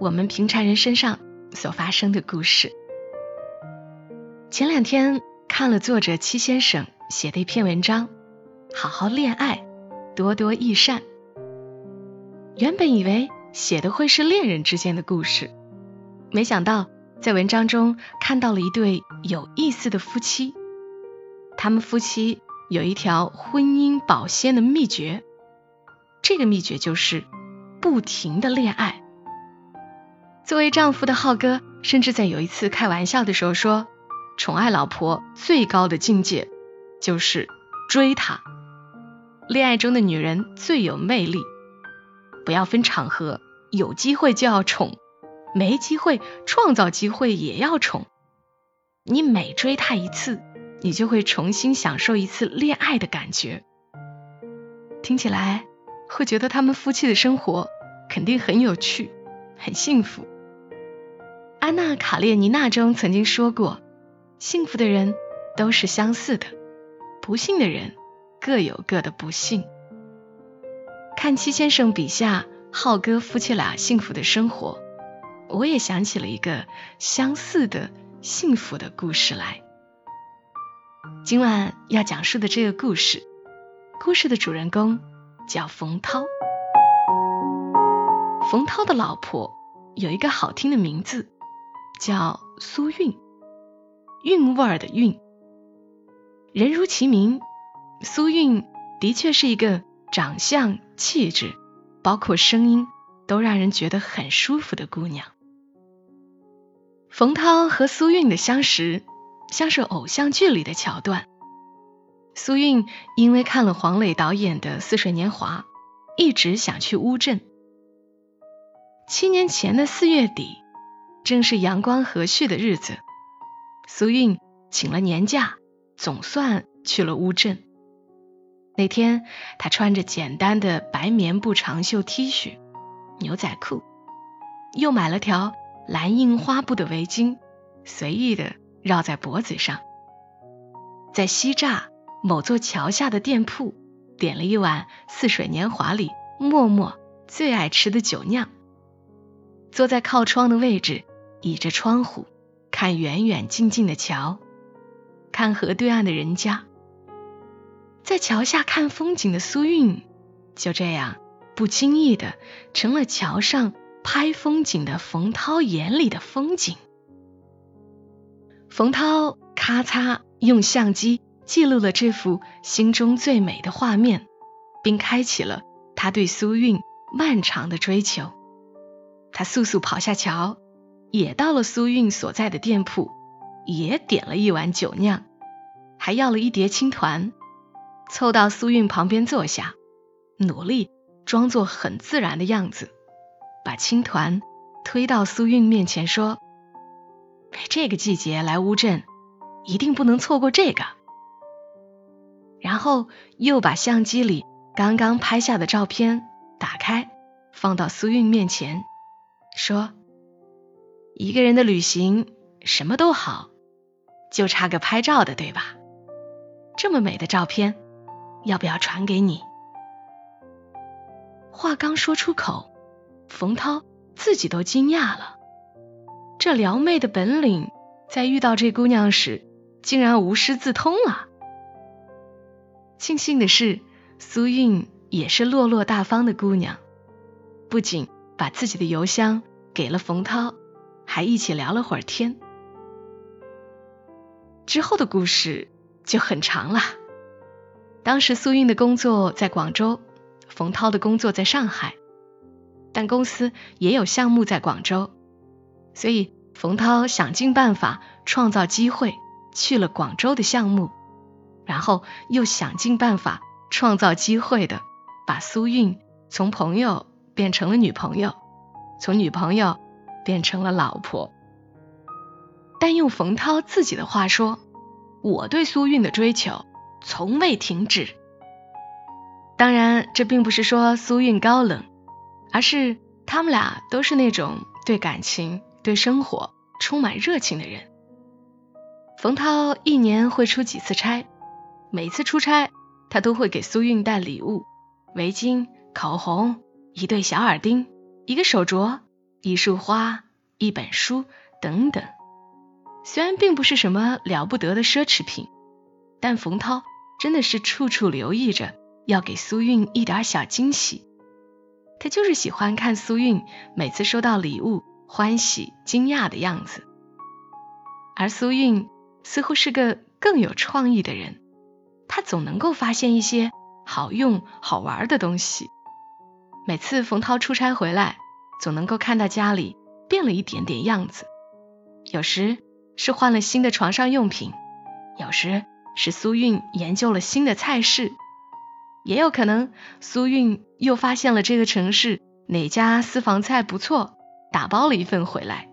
我们平常人身上所发生的故事。前两天看了作者戚先生写的一篇文章，好好恋爱，多多益善。原本以为写的会是恋人之间的故事，没想到在文章中看到了一对有意思的夫妻。他们夫妻有一条婚姻保鲜的秘诀，这个秘诀就是不停的恋爱。作为丈夫的浩哥，甚至在有一次开玩笑的时候说，宠爱老婆最高的境界就是追她。恋爱中的女人最有魅力，不要分场合，有机会就要宠，没机会创造机会也要宠。你每追她一次。你就会重新享受一次恋爱的感觉。听起来会觉得他们夫妻的生活肯定很有趣，很幸福。安娜·卡列尼娜中曾经说过：“幸福的人都是相似的，不幸的人各有各的不幸。”看戚先生笔下浩哥夫妻俩幸福的生活，我也想起了一个相似的幸福的故事来。今晚要讲述的这个故事，故事的主人公叫冯涛。冯涛的老婆有一个好听的名字，叫苏韵，韵味儿的韵。人如其名，苏韵的确是一个长相、气质，包括声音都让人觉得很舒服的姑娘。冯涛和苏韵的相识。像是偶像剧里的桥段。苏韵因为看了黄磊导演的《似水年华》，一直想去乌镇。七年前的四月底，正是阳光和煦的日子，苏韵请了年假，总算去了乌镇。那天，她穿着简单的白棉布长袖 T 恤、牛仔裤，又买了条蓝印花布的围巾，随意的。绕在脖子上，在西栅某座桥下的店铺点了一碗《似水年华》里默默最爱吃的酒酿，坐在靠窗的位置，倚着窗户看远远近近的桥，看河对岸的人家，在桥下看风景的苏韵，就这样不经意的成了桥上拍风景的冯涛眼里的风景。冯涛咔嚓用相机记录了这幅心中最美的画面，并开启了他对苏韵漫长的追求。他速速跑下桥，也到了苏韵所在的店铺，也点了一碗酒酿，还要了一碟青团，凑到苏韵旁边坐下，努力装作很自然的样子，把青团推到苏韵面前说。这个季节来乌镇，一定不能错过这个。然后又把相机里刚刚拍下的照片打开，放到苏韵面前，说：“一个人的旅行什么都好，就差个拍照的，对吧？这么美的照片，要不要传给你？”话刚说出口，冯涛自己都惊讶了。这撩妹的本领，在遇到这姑娘时，竟然无师自通了。庆幸的是，苏韵也是落落大方的姑娘，不仅把自己的邮箱给了冯涛，还一起聊了会儿天。之后的故事就很长了。当时苏韵的工作在广州，冯涛的工作在上海，但公司也有项目在广州。所以，冯涛想尽办法创造机会去了广州的项目，然后又想尽办法创造机会的把苏韵从朋友变成了女朋友，从女朋友变成了老婆。但用冯涛自己的话说，我对苏韵的追求从未停止。当然，这并不是说苏韵高冷，而是他们俩都是那种对感情、对生活充满热情的人。冯涛一年会出几次差，每次出差，他都会给苏韵带礼物：围巾、口红、一对小耳钉、一个手镯、一束花、一本书等等。虽然并不是什么了不得的奢侈品，但冯涛真的是处处留意着要给苏韵一点小惊喜。他就是喜欢看苏韵每次收到礼物欢喜惊讶的样子，而苏韵。似乎是个更有创意的人，他总能够发现一些好用好玩的东西。每次冯涛出差回来，总能够看到家里变了一点点样子。有时是换了新的床上用品，有时是苏韵研究了新的菜式，也有可能苏韵又发现了这个城市哪家私房菜不错，打包了一份回来。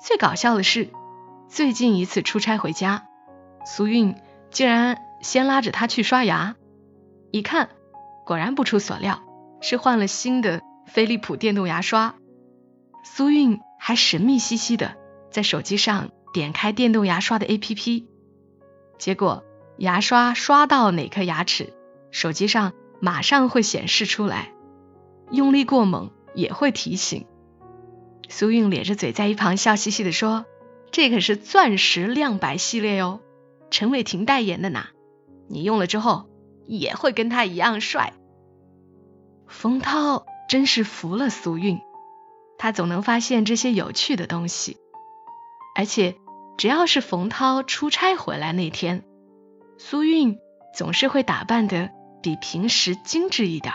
最搞笑的是。最近一次出差回家，苏韵竟然先拉着他去刷牙。一看，果然不出所料，是换了新的飞利浦电动牙刷。苏韵还神秘兮兮的在手机上点开电动牙刷的 APP，结果牙刷刷到哪颗牙齿，手机上马上会显示出来，用力过猛也会提醒。苏韵咧着嘴在一旁笑嘻嘻的说。这可是钻石亮白系列哟，陈伟霆代言的呢。你用了之后也会跟他一样帅。冯涛真是服了苏韵，他总能发现这些有趣的东西。而且只要是冯涛出差回来那天，苏韵总是会打扮的比平时精致一点，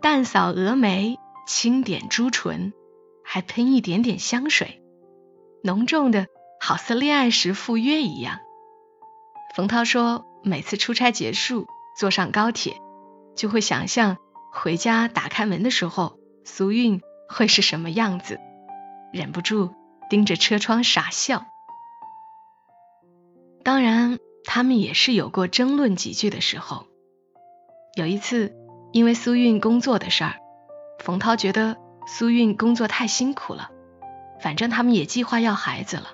淡扫蛾眉，轻点朱唇，还喷一点点香水。浓重的，好似恋爱时赴约一样。冯涛说，每次出差结束，坐上高铁，就会想象回家打开门的时候，苏韵会是什么样子，忍不住盯着车窗傻笑。当然，他们也是有过争论几句的时候。有一次，因为苏韵工作的事儿，冯涛觉得苏韵工作太辛苦了。反正他们也计划要孩子了。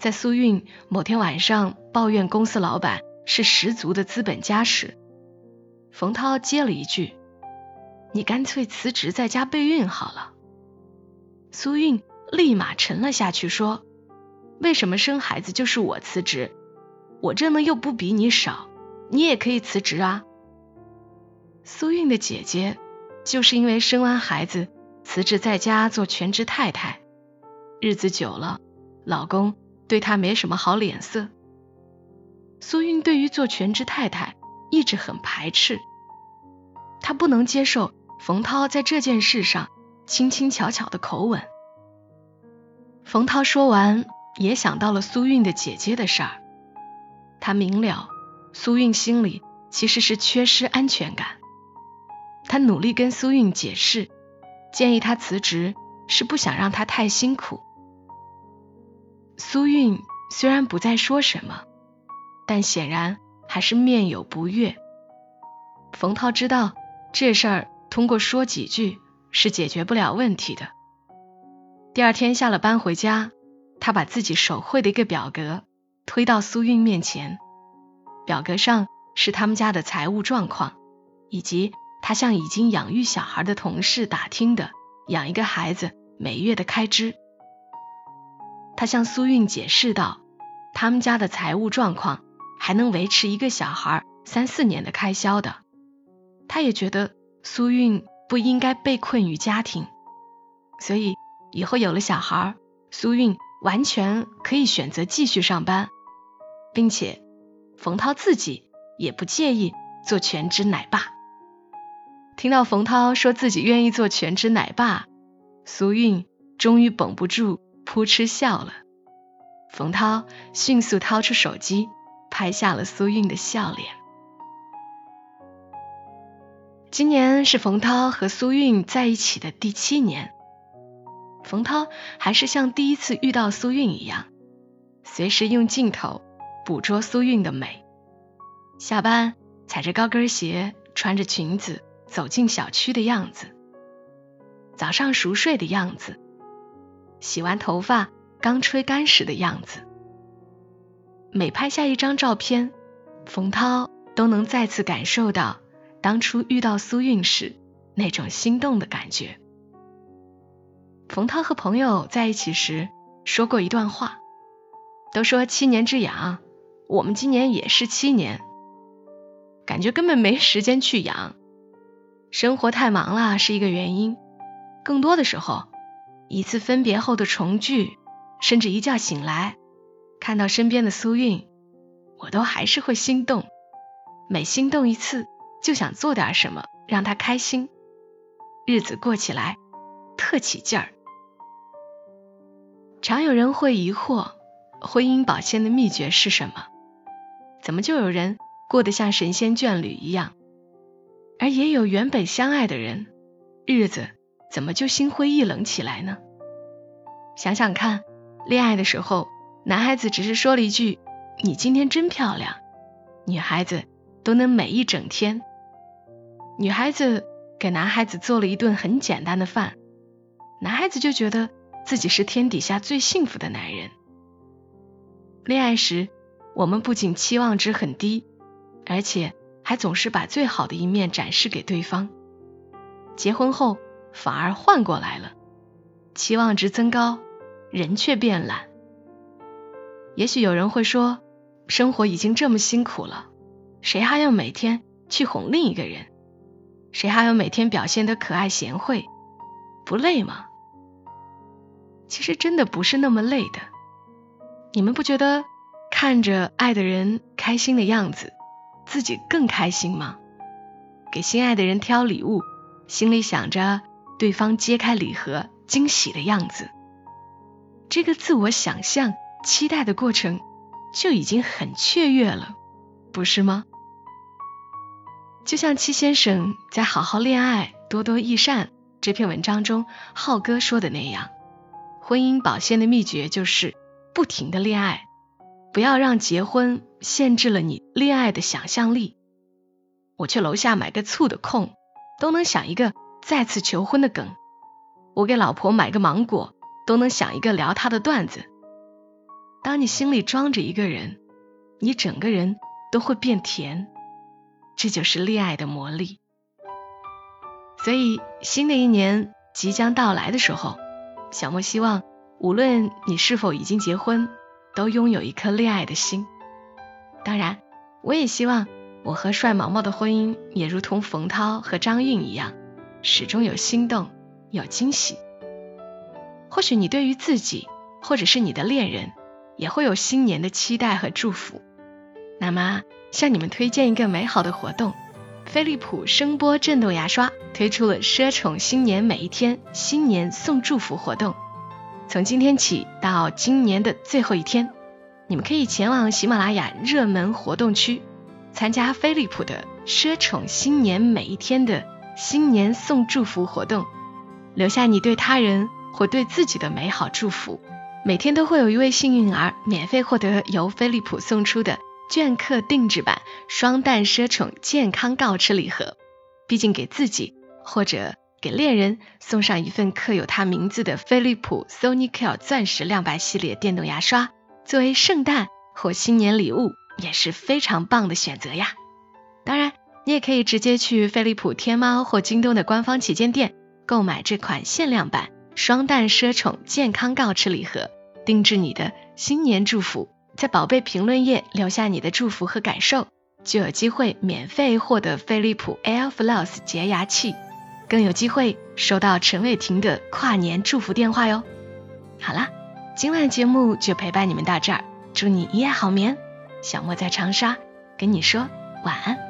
在苏韵某天晚上抱怨公司老板是十足的资本家时，冯涛接了一句：“你干脆辞职在家备孕好了。”苏韵立马沉了下去，说：“为什么生孩子就是我辞职？我挣的又不比你少，你也可以辞职啊。”苏韵的姐姐就是因为生完孩子。辞职在家做全职太太，日子久了，老公对她没什么好脸色。苏韵对于做全职太太一直很排斥，她不能接受冯涛在这件事上轻轻巧巧的口吻。冯涛说完，也想到了苏韵的姐姐的事儿，他明了苏韵心里其实是缺失安全感，他努力跟苏韵解释。建议她辞职，是不想让她太辛苦。苏韵虽然不再说什么，但显然还是面有不悦。冯涛知道这事儿通过说几句是解决不了问题的。第二天下了班回家，他把自己手绘的一个表格推到苏韵面前，表格上是他们家的财务状况，以及。他向已经养育小孩的同事打听的养一个孩子每月的开支。他向苏韵解释道，他们家的财务状况还能维持一个小孩三四年的开销的。他也觉得苏韵不应该被困于家庭，所以以后有了小孩，苏韵完全可以选择继续上班，并且冯涛自己也不介意做全职奶爸。听到冯涛说自己愿意做全职奶爸，苏韵终于绷不住扑哧笑了。冯涛迅速掏出手机，拍下了苏韵的笑脸。今年是冯涛和苏韵在一起的第七年。冯涛还是像第一次遇到苏韵一样，随时用镜头捕捉苏韵的美。下班踩着高跟鞋，穿着裙子走进小区的样子，早上熟睡的样子，洗完头发刚吹干时的样子。每拍下一张照片，冯涛都能再次感受到当初遇到苏韵时那种心动的感觉。冯涛和朋友在一起时说过一段话，都说七年之痒，我们今年也是七年，感觉根本没时间去养，生活太忙了是一个原因，更多的时候，一次分别后的重聚，甚至一觉醒来。看到身边的苏韵，我都还是会心动。每心动一次，就想做点什么让他开心，日子过起来特起劲儿。常有人会疑惑，婚姻保鲜的秘诀是什么？怎么就有人过得像神仙眷侣一样，而也有原本相爱的人，日子怎么就心灰意冷起来呢？想想看，恋爱的时候。男孩子只是说了一句：“你今天真漂亮。”女孩子都能美一整天。女孩子给男孩子做了一顿很简单的饭，男孩子就觉得自己是天底下最幸福的男人。恋爱时，我们不仅期望值很低，而且还总是把最好的一面展示给对方。结婚后反而换过来了，期望值增高，人却变懒。也许有人会说，生活已经这么辛苦了，谁还要每天去哄另一个人？谁还有每天表现得可爱贤惠？不累吗？其实真的不是那么累的。你们不觉得看着爱的人开心的样子，自己更开心吗？给心爱的人挑礼物，心里想着对方揭开礼盒惊喜的样子，这个自我想象。期待的过程就已经很雀跃了，不是吗？就像戚先生在《好好恋爱，多多益善》这篇文章中，浩哥说的那样，婚姻保鲜的秘诀就是不停的恋爱，不要让结婚限制了你恋爱的想象力。我去楼下买个醋的空，都能想一个再次求婚的梗；我给老婆买个芒果，都能想一个聊她的段子。当你心里装着一个人，你整个人都会变甜，这就是恋爱的魔力。所以，新的一年即将到来的时候，小莫希望，无论你是否已经结婚，都拥有一颗恋爱的心。当然，我也希望我和帅毛毛的婚姻也如同冯涛和张韵一样，始终有心动，有惊喜。或许你对于自己，或者是你的恋人。也会有新年的期待和祝福。那么，向你们推荐一个美好的活动：飞利浦声波震动牙刷推出了奢宠新年每一天新年送祝福活动。从今天起到今年的最后一天，你们可以前往喜马拉雅热门活动区，参加飞利浦的奢宠新年每一天的新年送祝福活动，留下你对他人或对自己的美好祝福。每天都会有一位幸运儿免费获得由飞利浦送出的镌刻定制版双蛋奢宠健康告知礼盒。毕竟给自己或者给恋人送上一份刻有他名字的飞利浦 Sonicare 钻石亮白系列电动牙刷，作为圣诞或新年礼物也是非常棒的选择呀。当然，你也可以直接去飞利浦天猫或京东的官方旗舰店购买这款限量版。双蛋奢宠健康告知礼盒，定制你的新年祝福，在宝贝评论页留下你的祝福和感受，就有机会免费获得飞利浦 Airfloss 洁牙器，更有机会收到陈伟霆的跨年祝福电话哟。好啦，今晚节目就陪伴你们到这儿，祝你一夜好眠。小莫在长沙跟你说晚安。